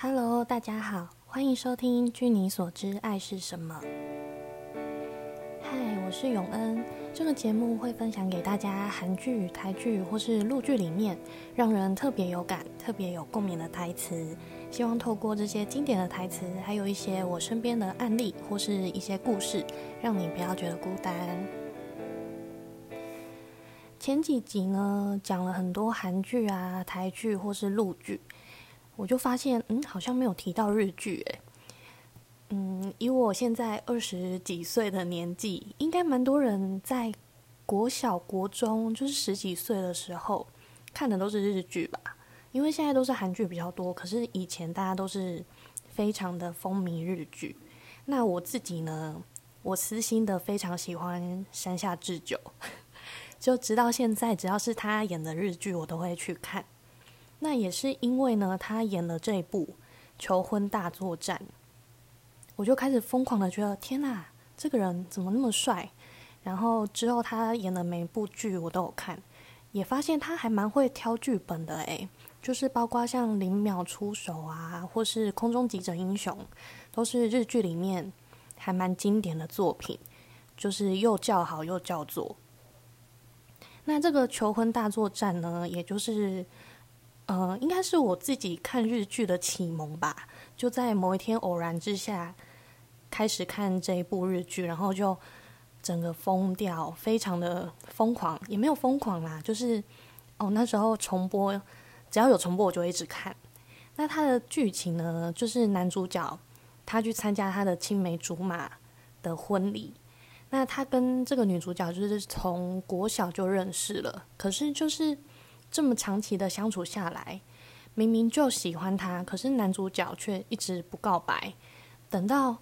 Hello，大家好，欢迎收听《据你所知，爱是什么》。嗨，我是永恩。这个节目会分享给大家韩剧、台剧或是陆剧里面让人特别有感、特别有共鸣的台词。希望透过这些经典的台词，还有一些我身边的案例或是一些故事，让你不要觉得孤单。前几集呢，讲了很多韩剧啊、台剧或是陆剧，我就发现，嗯，好像没有提到日剧，诶。嗯，以我现在二十几岁的年纪，应该蛮多人在国小、国中，就是十几岁的时候看的都是日剧吧。因为现在都是韩剧比较多，可是以前大家都是非常的风靡日剧。那我自己呢，我私心的非常喜欢山下智久，就直到现在，只要是他演的日剧，我都会去看。那也是因为呢，他演了这一部《求婚大作战》。我就开始疯狂的觉得，天呐，这个人怎么那么帅？然后之后他演的每一部剧我都有看，也发现他还蛮会挑剧本的诶，就是包括像《零秒出手》啊，或是《空中急诊英雄》，都是日剧里面还蛮经典的作品，就是又叫好又叫座。那这个求婚大作战呢，也就是，呃，应该是我自己看日剧的启蒙吧，就在某一天偶然之下。开始看这一部日剧，然后就整个疯掉，非常的疯狂，也没有疯狂啦，就是哦那时候重播，只要有重播我就一直看。那它的剧情呢，就是男主角他去参加他的青梅竹马的婚礼，那他跟这个女主角就是从国小就认识了，可是就是这么长期的相处下来，明明就喜欢他，可是男主角却一直不告白，等到。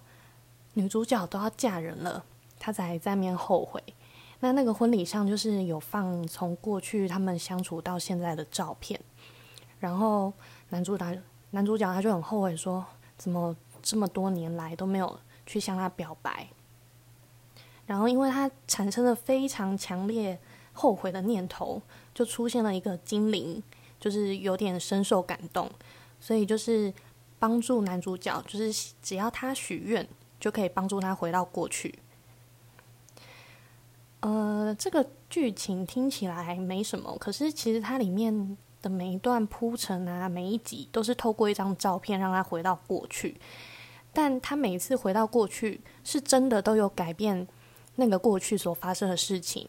女主角都要嫁人了，他才在面后悔。那那个婚礼上就是有放从过去他们相处到现在的照片，然后男主角男主角他就很后悔，说怎么这么多年来都没有去向她表白。然后因为他产生了非常强烈后悔的念头，就出现了一个精灵，就是有点深受感动，所以就是帮助男主角，就是只要他许愿。就可以帮助他回到过去。呃，这个剧情听起来没什么，可是其实它里面的每一段铺陈啊，每一集都是透过一张照片让他回到过去。但他每次回到过去，是真的都有改变那个过去所发生的事情，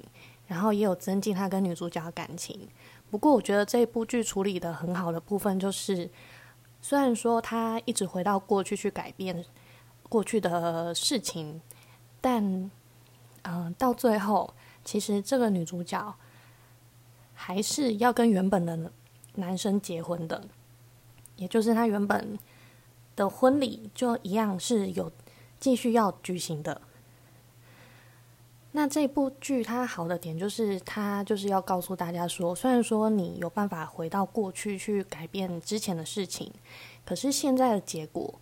然后也有增进他跟女主角的感情。不过，我觉得这部剧处理的很好的部分，就是虽然说他一直回到过去去改变。过去的事情，但，嗯，到最后，其实这个女主角还是要跟原本的男生结婚的，也就是她原本的婚礼就一样是有继续要举行的。那这部剧它好的点就是，它就是要告诉大家说，虽然说你有办法回到过去去改变之前的事情，可是现在的结果。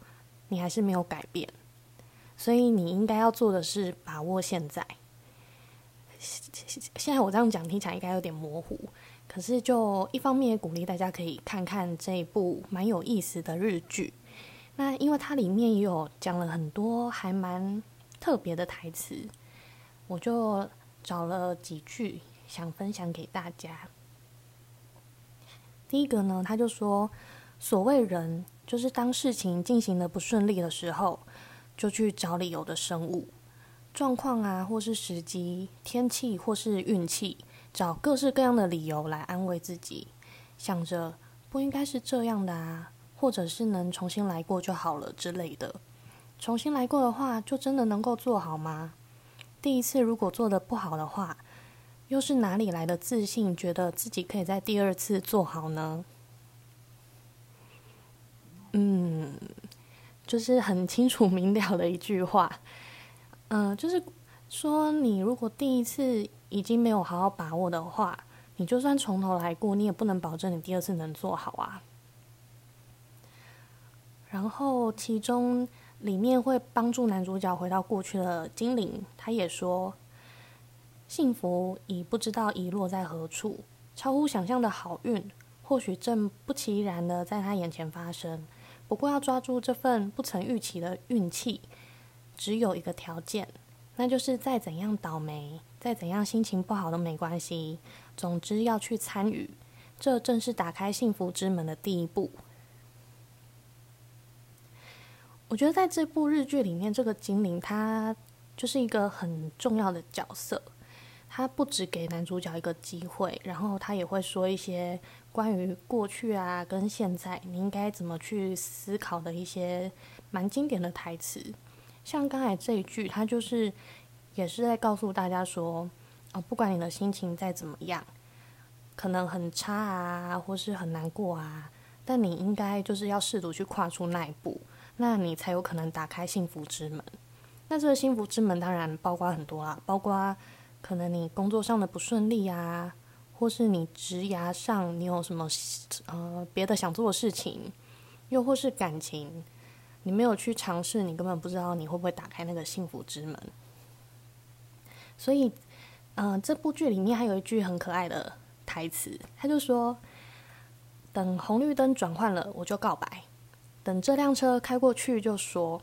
你还是没有改变，所以你应该要做的是把握现在。现在我这样讲听起来应该有点模糊，可是就一方面也鼓励大家可以看看这一部蛮有意思的日剧。那因为它里面也有讲了很多还蛮特别的台词，我就找了几句想分享给大家。第一个呢，他就说：“所谓人。”就是当事情进行的不顺利的时候，就去找理由的生物状况啊，或是时机、天气，或是运气，找各式各样的理由来安慰自己，想着不应该是这样的啊，或者是能重新来过就好了之类的。重新来过的话，就真的能够做好吗？第一次如果做的不好的话，又是哪里来的自信，觉得自己可以在第二次做好呢？嗯，就是很清楚明了的一句话，嗯，就是说你如果第一次已经没有好好把握的话，你就算从头来过，你也不能保证你第二次能做好啊。然后其中里面会帮助男主角回到过去的精灵，他也说，幸福已不知道遗落在何处，超乎想象的好运或许正不其然的在他眼前发生。不过要抓住这份不曾预期的运气，只有一个条件，那就是再怎样倒霉，再怎样心情不好都没关系。总之要去参与，这正是打开幸福之门的第一步。我觉得在这部日剧里面，这个精灵他就是一个很重要的角色。他不只给男主角一个机会，然后他也会说一些关于过去啊跟现在你应该怎么去思考的一些蛮经典的台词。像刚才这一句，他就是也是在告诉大家说，哦，不管你的心情再怎么样，可能很差啊，或是很难过啊，但你应该就是要试图去跨出那一步，那你才有可能打开幸福之门。那这个幸福之门当然包括很多啊，包括。可能你工作上的不顺利啊，或是你职涯上你有什么呃别的想做的事情，又或是感情，你没有去尝试，你根本不知道你会不会打开那个幸福之门。所以，嗯，这部剧里面还有一句很可爱的台词，他就说：“等红绿灯转换了，我就告白；等这辆车开过去，就说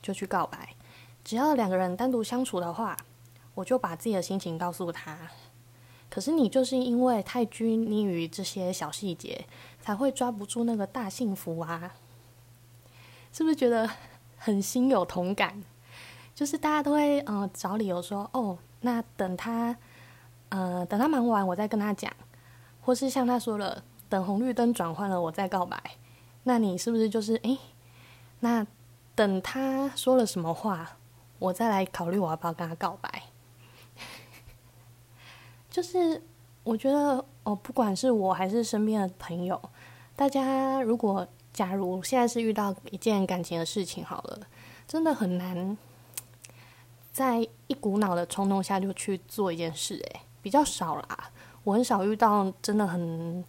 就去告白。只要两个人单独相处的话。”我就把自己的心情告诉他，可是你就是因为太拘泥于这些小细节，才会抓不住那个大幸福啊！是不是觉得很心有同感？就是大家都会呃找理由说，哦，那等他呃等他忙完，我再跟他讲，或是像他说了，等红绿灯转换了，我再告白。那你是不是就是诶？那等他说了什么话，我再来考虑我要不要跟他告白？就是我觉得哦，不管是我还是身边的朋友，大家如果假如现在是遇到一件感情的事情，好了，真的很难在一股脑的冲动下就去做一件事，诶，比较少啦。我很少遇到真的很，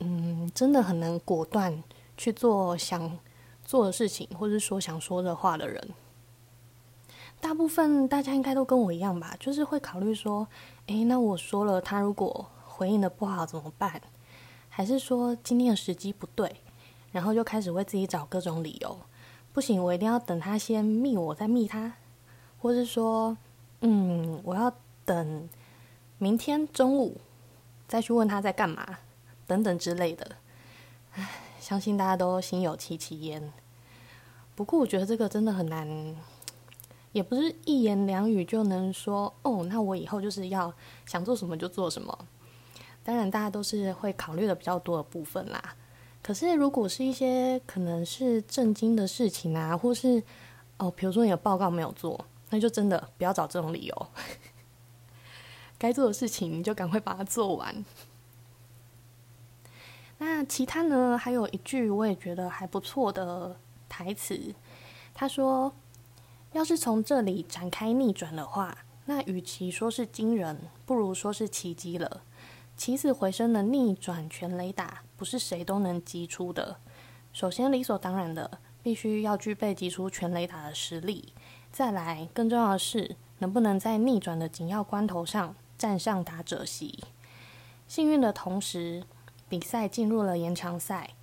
嗯，真的很能果断去做想做的事情，或者说想说的话的人。大部分大家应该都跟我一样吧，就是会考虑说，诶，那我说了，他如果回应的不好怎么办？还是说今天的时机不对，然后就开始为自己找各种理由，不行，我一定要等他先密我再密他，或是说，嗯，我要等明天中午再去问他在干嘛，等等之类的。唉，相信大家都心有戚戚焉。不过我觉得这个真的很难。也不是一言两语就能说哦，那我以后就是要想做什么就做什么。当然，大家都是会考虑的比较多的部分啦。可是，如果是一些可能是震惊的事情啊，或是哦，比如说你的报告没有做，那就真的不要找这种理由。该做的事情你就赶快把它做完。那其他呢？还有一句我也觉得还不错的台词，他说。要是从这里展开逆转的话，那与其说是惊人，不如说是奇迹了。起死回生的逆转全雷打，不是谁都能击出的。首先，理所当然的，必须要具备击出全雷打的实力。再来，更重要的是，能不能在逆转的紧要关头上站上打者席。幸运的同时，比赛进入了延长赛，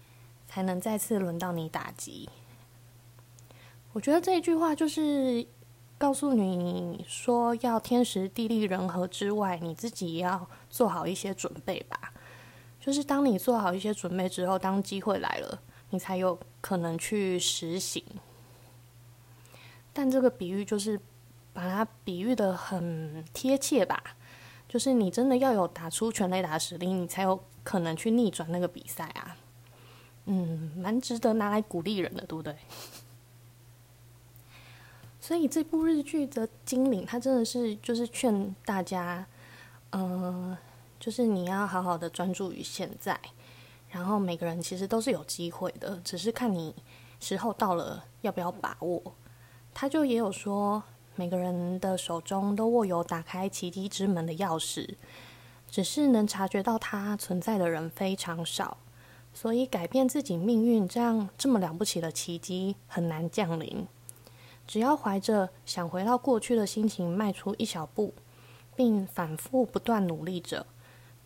才能再次轮到你打击。我觉得这一句话就是告诉你说，要天时地利人和之外，你自己也要做好一些准备吧。就是当你做好一些准备之后，当机会来了，你才有可能去实行。但这个比喻就是把它比喻的很贴切吧。就是你真的要有打出全垒打的实力，你才有可能去逆转那个比赛啊。嗯，蛮值得拿来鼓励人的，对不对？所以这部日剧的精灵，他真的是就是劝大家，嗯，就是你要好好的专注于现在，然后每个人其实都是有机会的，只是看你时候到了要不要把握。他就也有说，每个人的手中都握有打开奇迹之门的钥匙，只是能察觉到它存在的人非常少，所以改变自己命运这样这么了不起的奇迹很难降临。只要怀着想回到过去的心情迈出一小步，并反复不断努力着，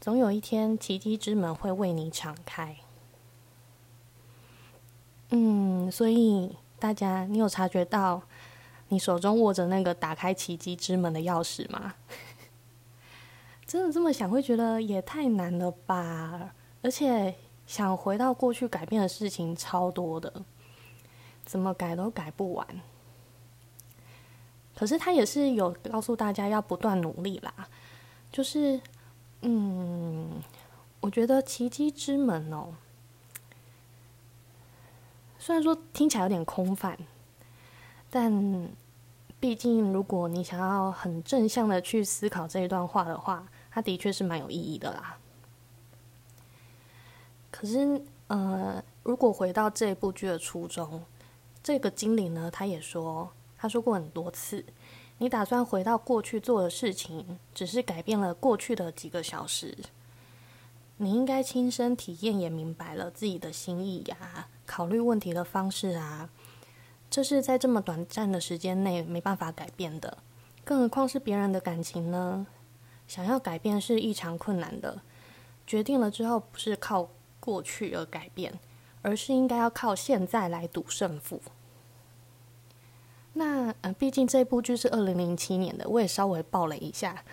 总有一天奇迹之门会为你敞开。嗯，所以大家，你有察觉到你手中握着那个打开奇迹之门的钥匙吗？真的这么想，会觉得也太难了吧？而且想回到过去改变的事情超多的，怎么改都改不完。可是他也是有告诉大家要不断努力啦，就是，嗯，我觉得奇迹之门哦。虽然说听起来有点空泛，但毕竟如果你想要很正向的去思考这一段话的话，它的确是蛮有意义的啦。可是，呃，如果回到这部剧的初衷，这个经理呢，他也说，他说过很多次，你打算回到过去做的事情，只是改变了过去的几个小时。你应该亲身体验，也明白了自己的心意呀，考虑问题的方式啊，这是在这么短暂的时间内没办法改变的，更何况是别人的感情呢？想要改变是异常困难的，决定了之后不是靠过去而改变，而是应该要靠现在来赌胜负。那呃，毕竟这部剧是二零零七年的，我也稍微报了一下。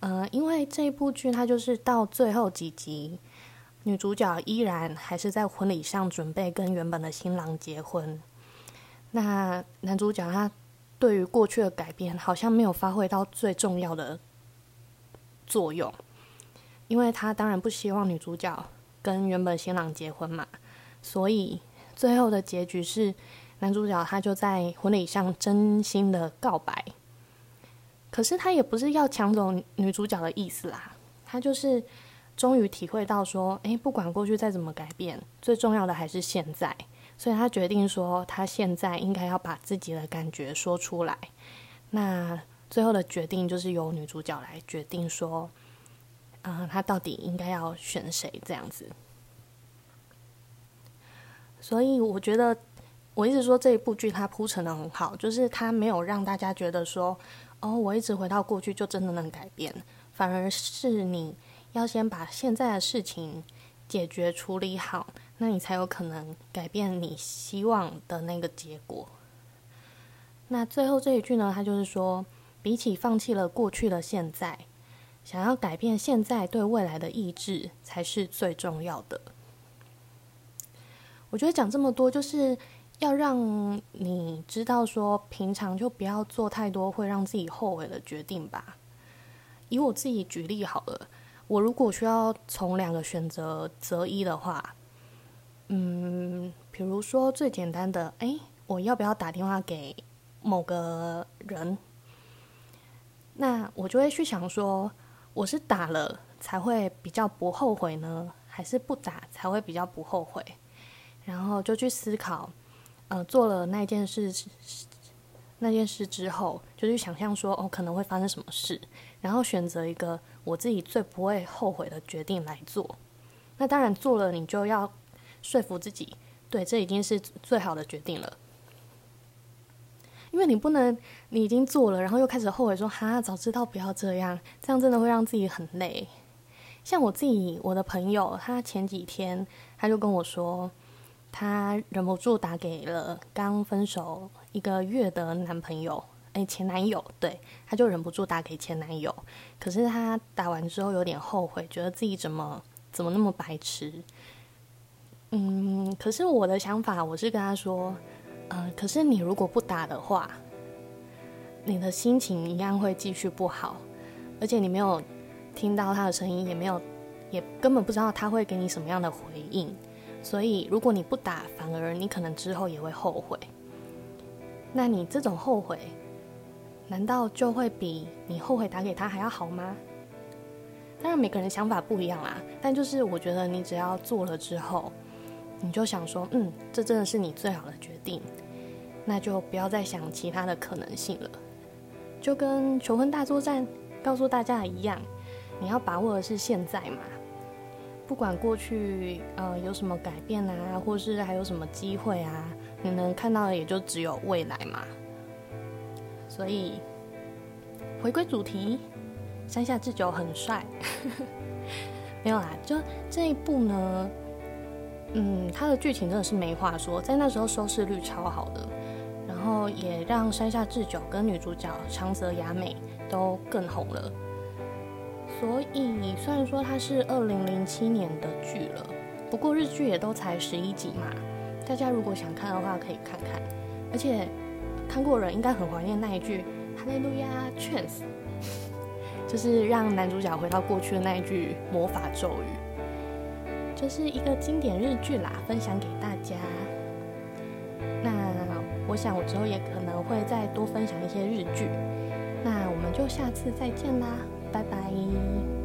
呃，因为这部剧，它就是到最后几集，女主角依然还是在婚礼上准备跟原本的新郎结婚。那男主角他对于过去的改变，好像没有发挥到最重要的作用，因为他当然不希望女主角跟原本新郎结婚嘛，所以最后的结局是男主角他就在婚礼上真心的告白。可是他也不是要抢走女主角的意思啦，他就是终于体会到说，诶，不管过去再怎么改变，最重要的还是现在，所以他决定说，他现在应该要把自己的感觉说出来。那最后的决定就是由女主角来决定说，啊，她到底应该要选谁这样子。所以我觉得，我一直说这一部剧它铺陈的很好，就是它没有让大家觉得说。哦，我一直回到过去就真的能改变，反而是你要先把现在的事情解决处理好，那你才有可能改变你希望的那个结果。那最后这一句呢，他就是说，比起放弃了过去的现在，想要改变现在对未来的意志才是最重要的。我觉得讲这么多就是。要让你知道，说平常就不要做太多会让自己后悔的决定吧。以我自己举例好了，我如果需要从两个选择择一的话，嗯，比如说最简单的，哎，我要不要打电话给某个人？那我就会去想说，我是打了才会比较不后悔呢，还是不打才会比较不后悔？然后就去思考。呃，做了那件事，那件事之后，就去想象说，哦，可能会发生什么事，然后选择一个我自己最不会后悔的决定来做。那当然做了，你就要说服自己，对，这已经是最好的决定了。因为你不能，你已经做了，然后又开始后悔说，哈，早知道不要这样，这样真的会让自己很累。像我自己，我的朋友，他前几天他就跟我说。她忍不住打给了刚分手一个月的男朋友，哎，前男友，对，她就忍不住打给前男友。可是她打完之后有点后悔，觉得自己怎么怎么那么白痴。嗯，可是我的想法，我是跟他说，呃，可是你如果不打的话，你的心情一样会继续不好，而且你没有听到他的声音，也没有，也根本不知道他会给你什么样的回应。所以，如果你不打，反而你可能之后也会后悔。那你这种后悔，难道就会比你后悔打给他还要好吗？当然，每个人想法不一样啦。但就是我觉得，你只要做了之后，你就想说，嗯，这真的是你最好的决定，那就不要再想其他的可能性了。就跟求婚大作战告诉大家一样，你要把握的是现在嘛。不管过去呃有什么改变啊，或是还有什么机会啊，你能看到的也就只有未来嘛。所以回归主题，山下智久很帅，没有啦。就这一部呢，嗯，它的剧情真的是没话说，在那时候收视率超好的，然后也让山下智久跟女主角长泽雅美都更红了。所以虽然说它是二零零七年的剧了，不过日剧也都才十一集嘛，大家如果想看的话可以看看。而且看过人应该很怀念那一句“哈利路亚，chance”，就是让男主角回到过去的那一句魔法咒语，就是一个经典日剧啦，分享给大家。那我想我之后也可能会再多分享一些日剧，那我们就下次再见啦。拜拜。